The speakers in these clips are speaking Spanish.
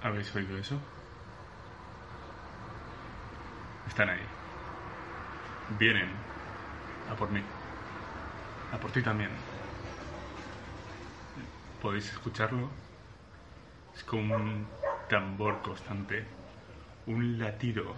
¿Habéis oído eso? Están ahí. Vienen a por mí. A por ti también. ¿Podéis escucharlo? Es como un tambor constante, un latido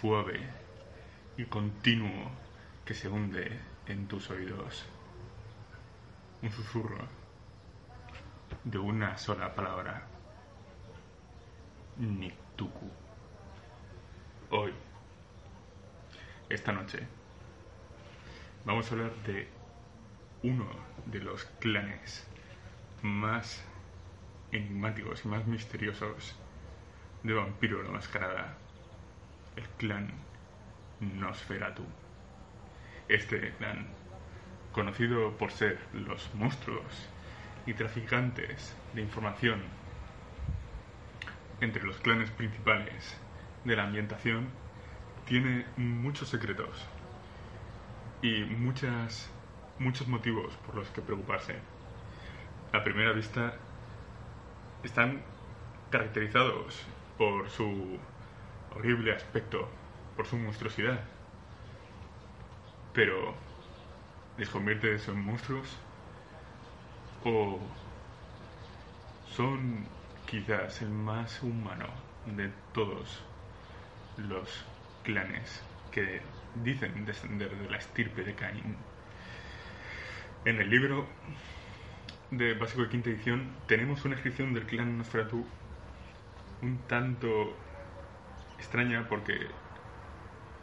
suave y continuo que se hunde en tus oídos. Un susurro de una sola palabra. Niktuku. Hoy, esta noche, vamos a hablar de uno de los clanes más enigmáticos y más misteriosos de Vampiro la Mascarada, el clan Nosferatu. Este clan, conocido por ser los monstruos y traficantes de información entre los clanes principales de la ambientación, tiene muchos secretos y muchas, muchos motivos por los que preocuparse. A primera vista, están caracterizados por su horrible aspecto, por su monstruosidad. Pero, ¿les convierte en monstruos? ¿O son quizás el más humano de todos los clanes que dicen descender de la estirpe de Cain? En el libro de básico de quinta edición tenemos una descripción del clan Nosferatu un tanto extraña porque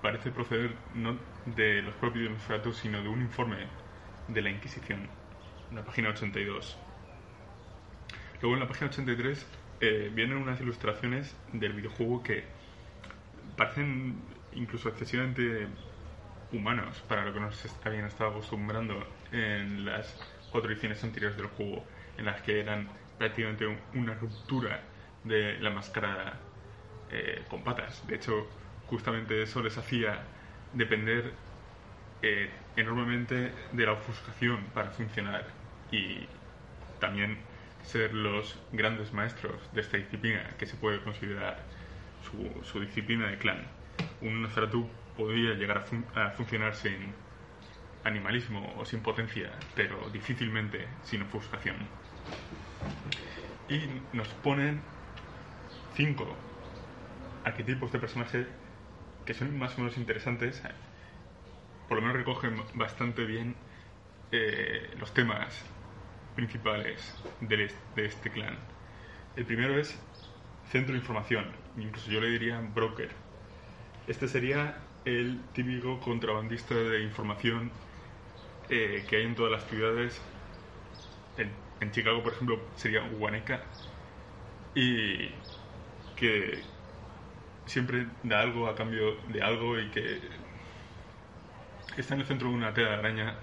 parece proceder no de los propios Nosferatu sino de un informe de la Inquisición, en la página 82. Luego en la página 83 eh, vienen unas ilustraciones del videojuego que parecen incluso excesivamente humanos para lo que nos habían estado acostumbrando en las cuatro ediciones anteriores del juego, en las que eran prácticamente una ruptura de la máscara eh, con patas. De hecho, justamente eso les hacía depender eh, enormemente de la ofuscación para funcionar y también ser los grandes maestros de esta disciplina, que se puede considerar su, disciplina de clan. Un Nosferatu podría llegar a, a funcionar sin animalismo o sin potencia, pero difícilmente sin ofuscación. Y nos ponen cinco arquetipos de personaje que son más o menos interesantes, por lo menos recogen bastante bien eh, los temas principales de, este clan. El primero es centro de información, incluso yo le diría broker. Este sería el típico contrabandista de información eh, que hay en todas las ciudades. En, en, Chicago, por ejemplo, sería Huaneca. Y que siempre da algo a cambio de algo y que está en el centro de una tela de araña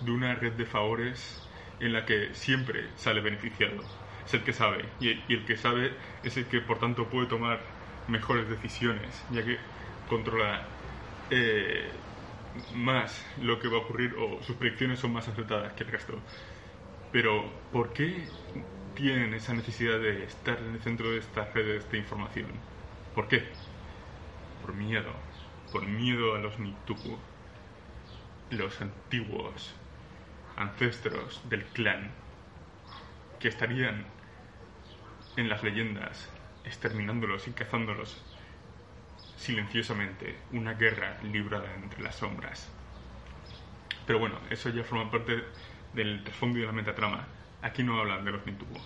de una red de favores en la que siempre sale beneficiado. Es el que sabe y, el que sabe es el que por tanto puede tomar mejores decisiones, ya que controla eh, más lo que va a ocurrir o sus predicciones son más acertadas que el resto. Pero, ¿por qué tienen esa necesidad de estar en el centro de estas redes de información? ¿Por qué? Por miedo. Por miedo a los Nituku, los antiguos ancestros del clan, que estarían en las leyendas exterminándolos y cazándolos silenciosamente una guerra librada entre las sombras. Pero bueno, eso ya forma parte del trasfondo y de la metatrama. Aquí no hablan de los Mintubu.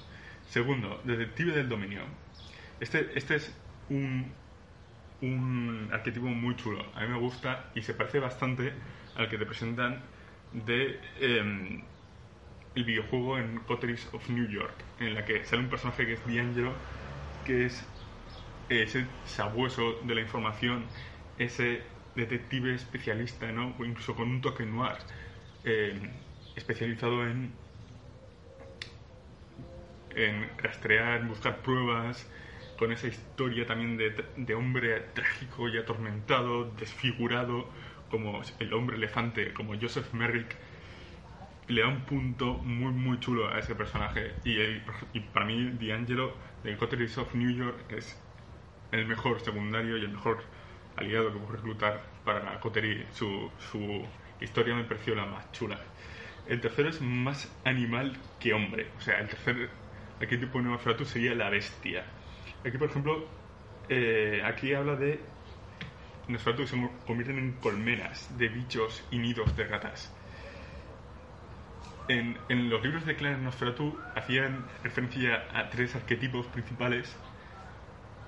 Segundo, Detective del Dominio. Este, este es un, un arquetipo muy chulo. A mí me gusta y se parece bastante al que te presentan de eh, el videojuego en Coteries of New York, en la que sale un personaje que es D'Angelo, que es ese sabueso de la información, ese detective especialista, ¿no? incluso con un toque noir, eh, especializado en, en rastrear, buscar pruebas, con esa historia también de, de hombre trágico y atormentado, desfigurado, como el hombre elefante, como Joseph Merrick. le da un punto muy, muy chulo a ese personaje. Y, para mí, D'Angelo de Coteries of New York es el mejor secundario y el mejor aliado que puedo reclutar para Coterie. Su, su historia me pareció la más chula. El tercero es más animal que hombre. O sea, el tercer arquetipo de Nosferatu sería la bestia. Aquí, por ejemplo, eh, aquí habla de Nosferatu que se convierten en colmenas de bichos y nidos de ratas. En, los libros de Clan Nosferatu hacían referencia a tres arquetipos principales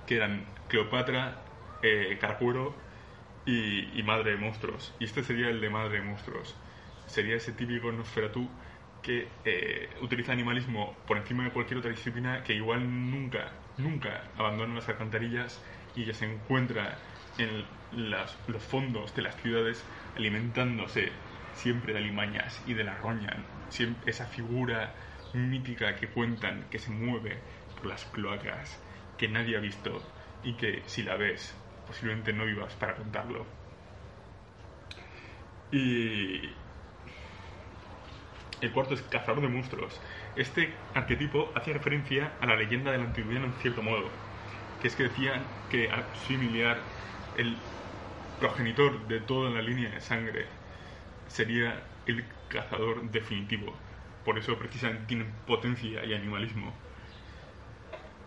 que eran Cleopatra, eh, Caracuero y, Madre de Monstruos. Y este sería el de Madre de Monstruos. Sería ese típico Nosferatu que eh, utiliza animalismo por encima de cualquier otra disciplina que igual nunca, nunca abandona las alcantarillas y ya se encuentra en las, los fondos de las ciudades alimentándose siempre de alimañas y de la roña. Siempre, esa figura mítica que cuentan que se mueve por las cloacas, que nadie ha visto y que si la ves posiblemente no vivas para contarlo. Y el cuarto es cazador de monstruos. Este arquetipo hace referencia a la leyenda del antiguo en cierto modo, que es que decían que similar el progenitor de toda la línea de sangre sería el cazador definitivo. Por eso precisamente tienen potencia y animalismo.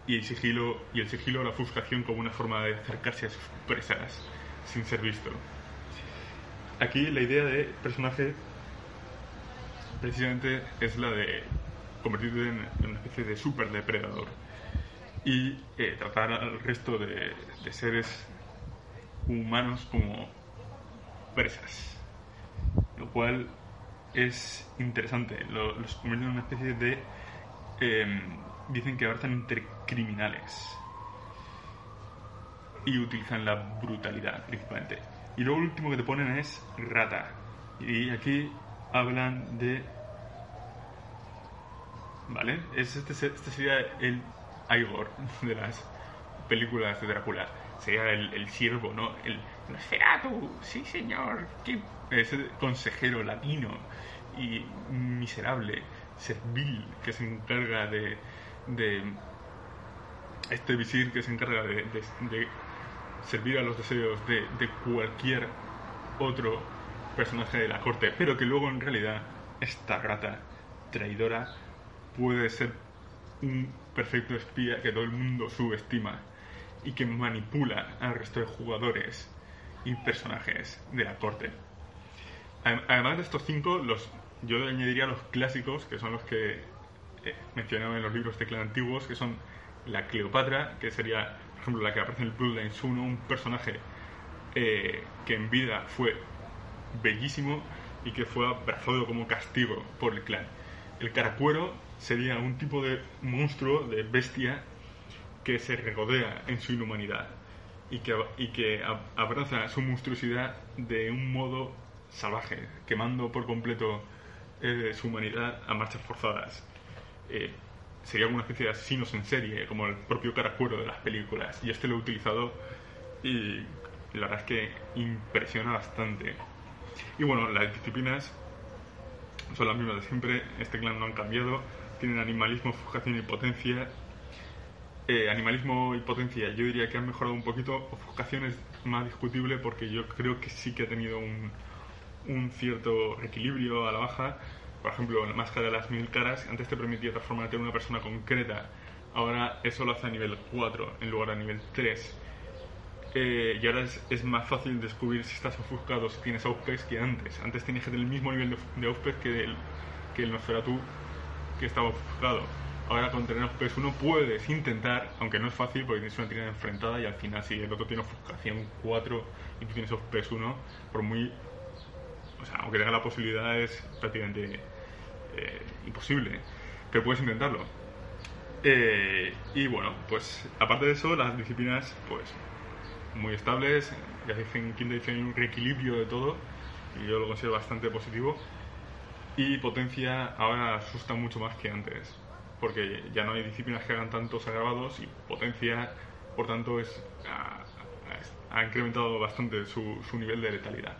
Y el sigilo, y el sigilo la ofuscación como una forma de acercarse a sus presas sin ser visto. Aquí la idea de personaje precisamente es la de convertirte en, una especie de super depredador y eh, tratar al resto de, seres humanos como presas. Lo cual es interesante. los convierte en una especie de. Em, dicen que están entre criminales. Y utilizan la brutalidad principalmente. Y lo último que te ponen es rata. Y aquí hablan de... ¿Vale? Es este, este sería el Igor de las películas de Drácula. Sería el, el siervo, ¿no? El Nosferatu, sí señor. Es el consejero latino y miserable, servil, que se encarga de... de este visir que se encarga de, servir a los deseos de, de cualquier otro personaje de la corte, pero que luego en realidad esta rata traidora puede ser un perfecto espía que todo el mundo subestima y que manipula al resto de jugadores y personajes de la corte. Además de estos cinco, los, yo añadiría los clásicos, que son los que eh, mencionaba en los libros de clan antiguos, que son la Cleopatra, que sería, por ejemplo, la que aparece en el Bloodlines 1, un personaje eh, que en vida fue bellísimo y que fue abrazado como castigo por el clan. El caracuero sería un tipo de monstruo, de bestia, que se regodea en su inhumanidad y que, y que abraza su monstruosidad de un modo salvaje, quemando por completo eh, su humanidad a marchas forzadas. Eh, sería una especie de asesinos en serie, como el propio caracuero de las películas. Y este lo he utilizado y la verdad es que impresiona bastante. Y bueno, las disciplinas son las mismas de siempre, este clan no han cambiado, tienen animalismo, ofuscación y potencia. Eh, animalismo y potencia yo diría que han mejorado un poquito, ofuscación es más discutible porque yo creo que sí que ha tenido un, cierto equilibrio a la baja. Por ejemplo, la máscara de las mil caras antes te permitía transformarte en una persona concreta, ahora eso lo hace a nivel 4 en lugar de a nivel 3 eh, y ahora es, más fácil descubrir si estás ofuscado, si tienes Outpes que antes. Antes tenías que tener el mismo nivel de, de que el, que el Nosferatu que estaba ofuscado. Ahora con tener Outpes 1 puedes intentar, aunque no es fácil porque tienes una tirada enfrentada y al final si el otro tiene ofuscación 4 y tú tienes Outpes 1, por muy... O sea, aunque tenga la posibilidad es prácticamente eh, imposible, pero puedes intentarlo. Eh, y bueno, pues aparte de eso, las disciplinas, pues muy estables, ya dicen quinta edición un reequilibrio de todo y yo lo considero bastante positivo y potencia ahora asusta mucho más que antes porque ya no hay disciplinas que hagan tantos agravados y potencia por tanto es ha, incrementado bastante su, su, nivel de letalidad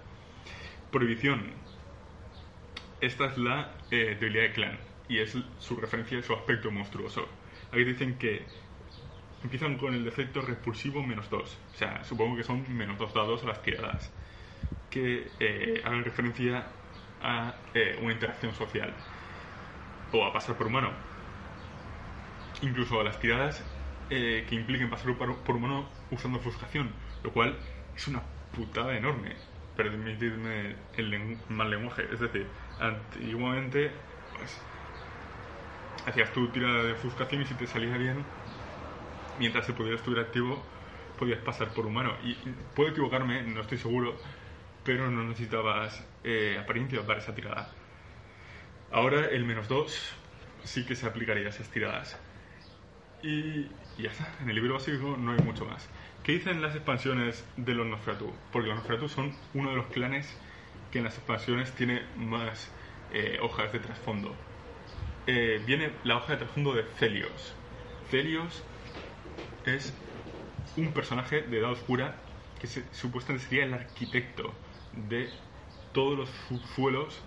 prohibición esta es la eh, debilidad de clan y es su referencia, su aspecto monstruoso. Aquí dicen que empiezan con el defecto repulsivo menos 2. O sea, supongo que son menos 2 dados a las tiradas. Que eh, hagan referencia a eh, una interacción social. O a pasar por humano. Incluso a las tiradas eh, que impliquen pasar por, humano usando ofuscación. Lo cual es una putada enorme. Permitidme el mal lenguaje. Es decir, antiguamente pues, hacías tu tirada de ofuscación y si te salía bien mientras el poder estuviera activo, podías pasar por humano. Y puedo equivocarme, no estoy seguro, pero no necesitabas eh, apariencia para esa tirada. Ahora el menos 2 sí que se aplicaría a esas tiradas. Y, ya está, en el libro básico no hay mucho más. ¿Qué dicen las expansiones de los Nosferatu? Porque los Nosferatu son uno de los clanes que en las expansiones tiene más eh, hojas de trasfondo. Eh, viene la hoja de trasfondo de Celios. Celios es un personaje de edad oscura que se, supuestamente sería el arquitecto de todos los subsuelos,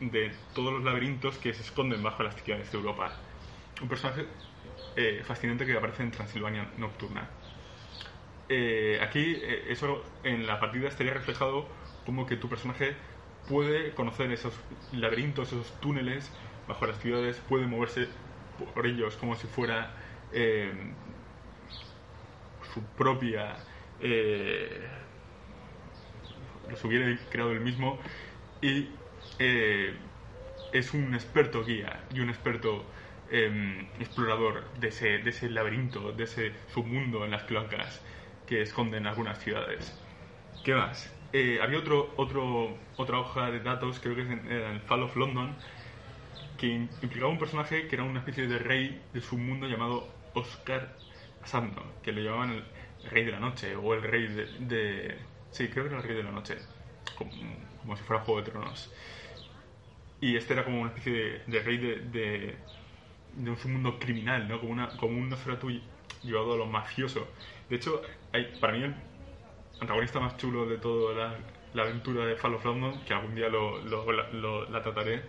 de todos los laberintos que se esconden bajo las ciudades de Europa. Un personaje eh, fascinante que aparece en Transilvania Nocturna. Eh, aquí, eh, eso en la partida estaría reflejado como que tu personaje puede conocer esos laberintos, esos túneles bajo las ciudades, puede moverse por ellos como si fuera su propia... Los hubiera creado él mismo y es un experto guía y un experto em, explorador de ese, de ese laberinto, de ese submundo en las cloacas que esconden algunas ciudades. ¿Qué más? Eh, había otro, otro, otra hoja de datos, creo que es el Fall of London, que implicaba un personaje que era una especie de rey del submundo llamado Oscar Asando, que le llamaban el rey de la noche o el rey de, Sí, creo que era el rey de la noche, como, si fuera Juego de Tronos. Y este era como una especie de, rey de, de, un submundo criminal, ¿no? Como, una, como un Nosferatu llevado a lo mafioso. De hecho, hay, para mí el antagonista más chulo de toda la, aventura de Fall of London, que algún día lo, lo, la trataré,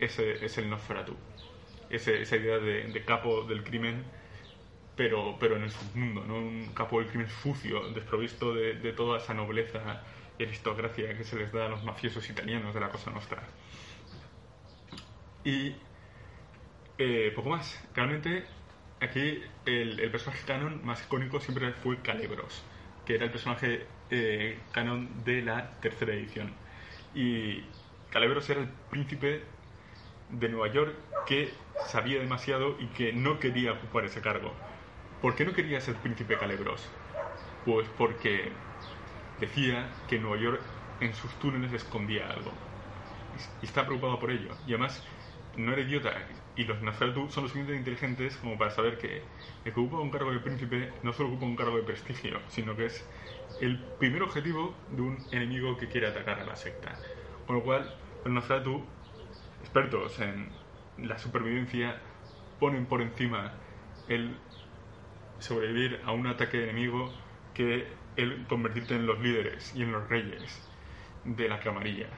es, es el Nosferatu. Esa idea de, de capo del crimen pero, pero en el submundo, ¿no? un capo del crimen sucio, desprovisto de, de, toda esa nobleza y aristocracia que se les da a los mafiosos italianos de la Cosa Nostra. Y eh, poco más. Realmente aquí el, personaje canon más icónico siempre fue Calebros, que era el personaje eh, canon de la tercera edición. Y Calebros era el príncipe de Nueva York que sabía demasiado y que no quería ocupar ese cargo ¿Por qué no quería ser príncipe Calebros? Pues porque decía que Nueva York en sus túneles escondía algo. Y está preocupado por ello. Y además, no era idiota. Y los Nosferatu son lo suficientemente inteligentes como para saber que el que ocupa un cargo de príncipe no solo ocupa un cargo de prestigio, sino que es el primer objetivo de un enemigo que quiere atacar a la secta. Con lo cual, los Nosferatu, expertos en la supervivencia, ponen por encima el sobrevivir a un ataque enemigo que el convertirte en los líderes y en los reyes de la camarilla.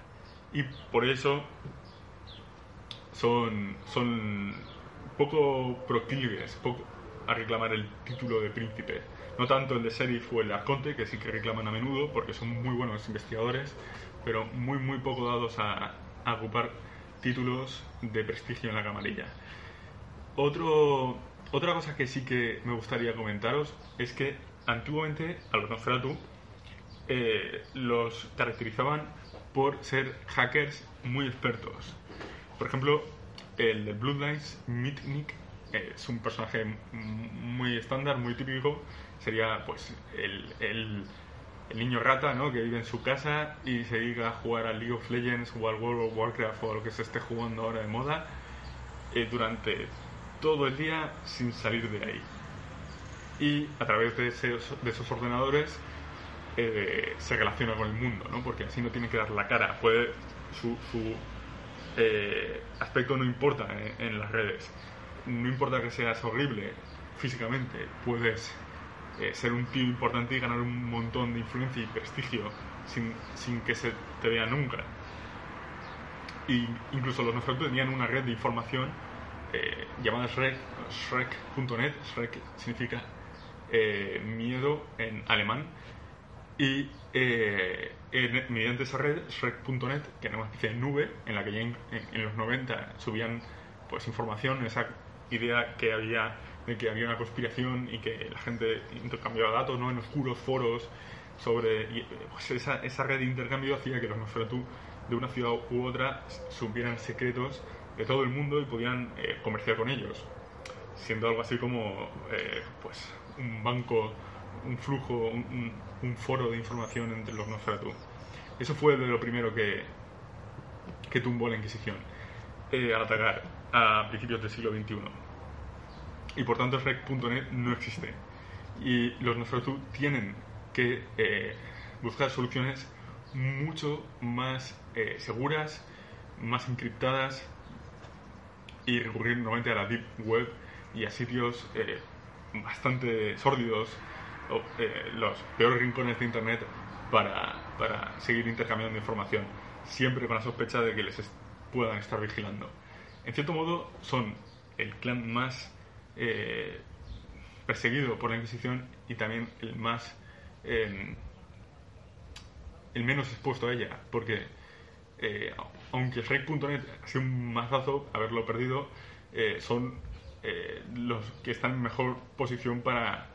Y por eso son, son poco proclives a reclamar el título de príncipe. No tanto el de sheriff o el arconte, que sí que reclaman a menudo porque son muy buenos investigadores, pero muy, muy poco dados a, a ocupar títulos de prestigio en la camarilla. Otro otra cosa que sí que me gustaría comentaros es que antiguamente a los Nosferatu eh, los caracterizaban por ser hackers muy expertos. Por ejemplo, el de Bloodlines, Mitnick, eh, es un personaje muy estándar, muy típico. Sería pues el, niño rata ¿no? que vive en su casa y se dedica a jugar a League of Legends o al World of Warcraft o a lo que se esté jugando ahora de moda eh, durante todo el día sin salir de ahí. Y a través de, esos ordenadores eh, se relaciona con el mundo, ¿no? porque así no tiene que dar la cara. Puede, su eh, aspecto no importa en, las redes. No importa que seas horrible físicamente, puedes eh, ser un tío importante y ganar un montón de influencia y prestigio sin, sin que se te vea nunca. Y incluso los Nosferatu tenían una red de información eh, llamada Shrek, Shrek.net. Shrek significa miedo en alemán. Y eh, mediante esa red, Shrek.net, que era una especie de nube en la que ya en, los 90 subían pues información, esa idea que había de que había una conspiración y que la gente intercambiaba datos ¿no? en oscuros foros sobre pues esa, esa, red de intercambio hacía que los Nosferatu de una ciudad u otra supieran secretos de todo el mundo y podían eh, comerciar con ellos siendo algo así como eh, pues un banco un flujo un, foro de información entre los Nosferatu. Eso fue lo primero que que tumbó la Inquisición eh, al atacar a principios del siglo XXI y por tanto rec.net no existe. Y los Nosferatu tienen que eh, buscar soluciones mucho más eh, seguras, más encriptadas y recurrir nuevamente a la Deep Web y a sitios eh, bastante sórdidos, los peores rincones de Internet para, para, seguir intercambiando información, siempre con la sospecha de que les puedan estar vigilando. En cierto modo, son el clan más perseguido por la Inquisición y también el más el menos expuesto a ella, porque eh, aunque Shrek.net ha sido un mazazo haberlo perdido, eh, son eh, los que están en mejor posición para,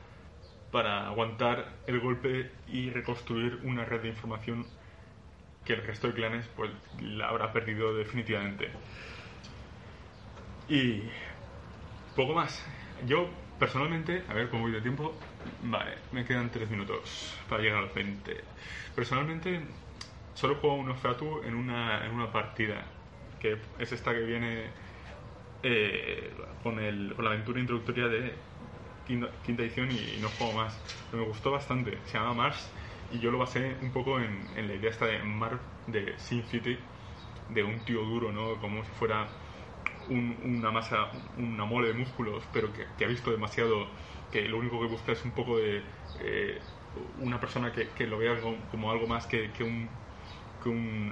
para aguantar el golpe y reconstruir una red de información que el resto de clanes pues la habrá perdido definitivamente. Y poco más. Yo personalmente, a ver cómo voy de tiempo, Vale, me quedan 3 minutos para llegar a los 20. Personalmente, solo juego unos Nosferatu en una, en una partida, que es esta que viene eh, con, el, con la aventura introductoria de quinta, edición y, no juego más. Me gustó bastante, se llama Mars y yo lo basé un poco en, la idea esta de Mars de Sin City, de un tío duro, ¿no? Como si fuera una masa, una mole de músculos, pero que, que ha visto demasiado que lo único que busca es un poco de eh, una persona que, lo vea como, algo más que, que un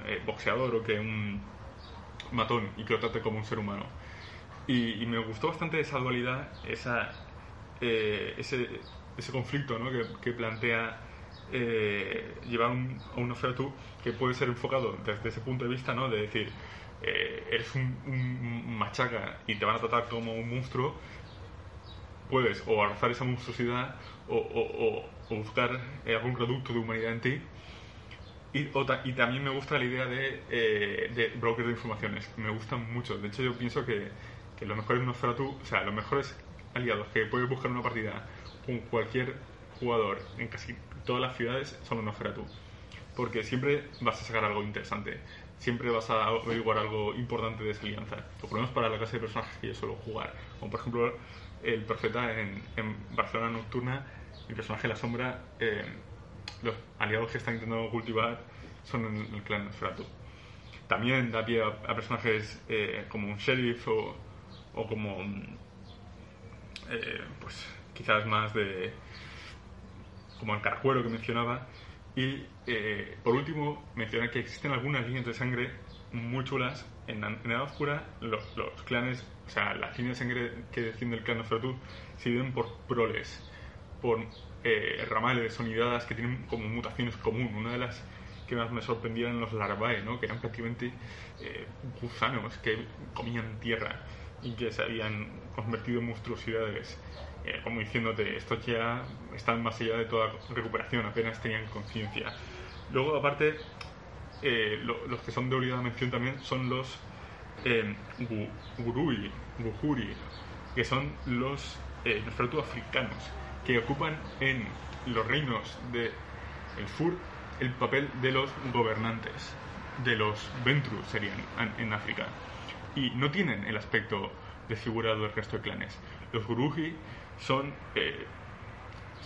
eh, boxeador o que un matón y que lo trate como un ser humano. Y, me gustó bastante esa dualidad, esa, eh, ese, ese conflicto ¿no? que, plantea llevar un, a un tú que puede ser enfocado desde ese punto de vista, ¿no? de decir, eres un, machaca y te van a tratar como un monstruo, puedes o abrazar esa monstruosidad o, o, buscar eh, algún producto de humanidad en ti. Y, también me gusta la idea de, eh, de de informaciones. Me gustan mucho. De hecho, yo pienso que, que los mejores Nosferatu, o sea, los mejores aliados que puedes buscar una partida con cualquier jugador en casi todas las ciudades son los Nosferatu. Porque siempre vas a sacar algo interesante. Siempre vas a averiguar algo importante de esa alianza. Lo menos para la clase de personajes que yo suelo jugar. Como por ejemplo el profeta en, Barcelona Nocturna, el personaje de la sombra, eh, los aliados que están intentando cultivar son el, el clan Nosferatu. También da pie a, personajes eh, como un sheriff o, o como, eh, pues quizás más de, como el caracuero que mencionaba. Y por último, mencionar que existen algunas líneas de sangre muy chulas. En, en Edad Oscura, los, clanes o sea, las líneas de sangre que defiende el clan Nosferatu se dividen por proles, por eh, ramales sonidadas que tienen como mutaciones comunes. Una de las que más me sorprendieron eran los larvae, ¿no? que eran prácticamente eh, gusanos que comían tierra y que se habían convertido en monstruosidades. Eh, como diciéndote, estos ya están más allá de toda recuperación, apenas tenían conciencia. Luego, aparte, los que son de obligada mención también son los eh, Gurui, que son los eh, africanos que ocupan en los reinos del el sur el papel de los gobernantes, de los Ventru serían en, África, y no tienen el aspecto desfigurado del resto de clanes. Los Guruji son eh,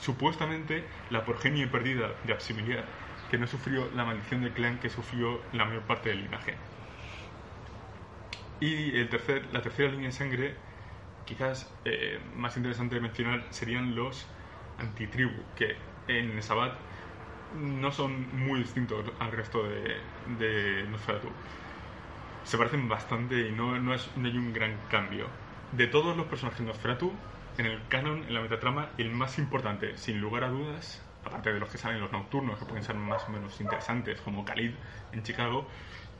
supuestamente la progenie perdida de Absimilia, que no sufrió la maldición del clan que sufrió la mayor parte del linaje. Y el tercer, la tercera línea de sangre, quizás eh, más interesante de mencionar, serían los antitribu, que en Sabat no son muy distintos al resto de, de Nosferatu. Se parecen bastante y no, no, es, hay un gran cambio. De todos los personajes de Nosferatu, en el canon, en la metatrama, el más importante, sin lugar a dudas, aparte de los que salen los nocturnos, que pueden ser más o menos interesantes, como Khalid en Chicago,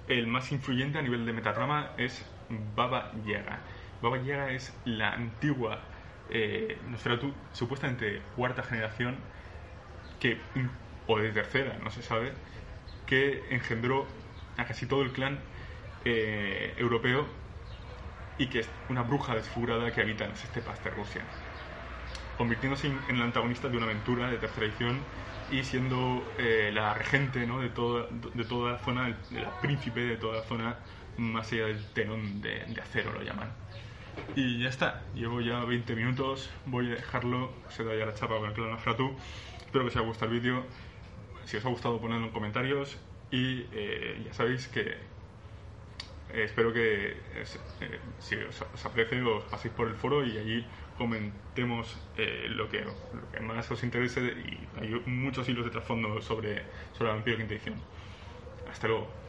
el más influyente a nivel de metatrama es Baba Yaga. Baba Yaga es la antigua eh, Nosferatu, supuestamente cuarta generación, que, o de tercera, no se sabe, que engendró a casi todo el clan eh, europeo y que es una bruja desfigurada que habita en las estepas de Rusia, convirtiéndose en la antagonista de una aventura de tercera edición y siendo eh, la regente ¿no? de, toda, de toda la zona, el, príncipe de toda la zona más allá del tenón de, acero, lo llaman. Y ya está, llevo ya 20 minutos, voy a dejarlo, se da ya la chapa con el clan Fratu. Espero que os haya gustado el vídeo. Si os ha gustado, ponedlo en comentarios. Y eh, ya sabéis que espero que si os, os aprecie, os paséis por el foro y allí comentemos eh, lo, que, lo, que, más os interese y hay muchos hilos de trasfondo sobre, sobre la vampiro quinta edición. Hasta luego.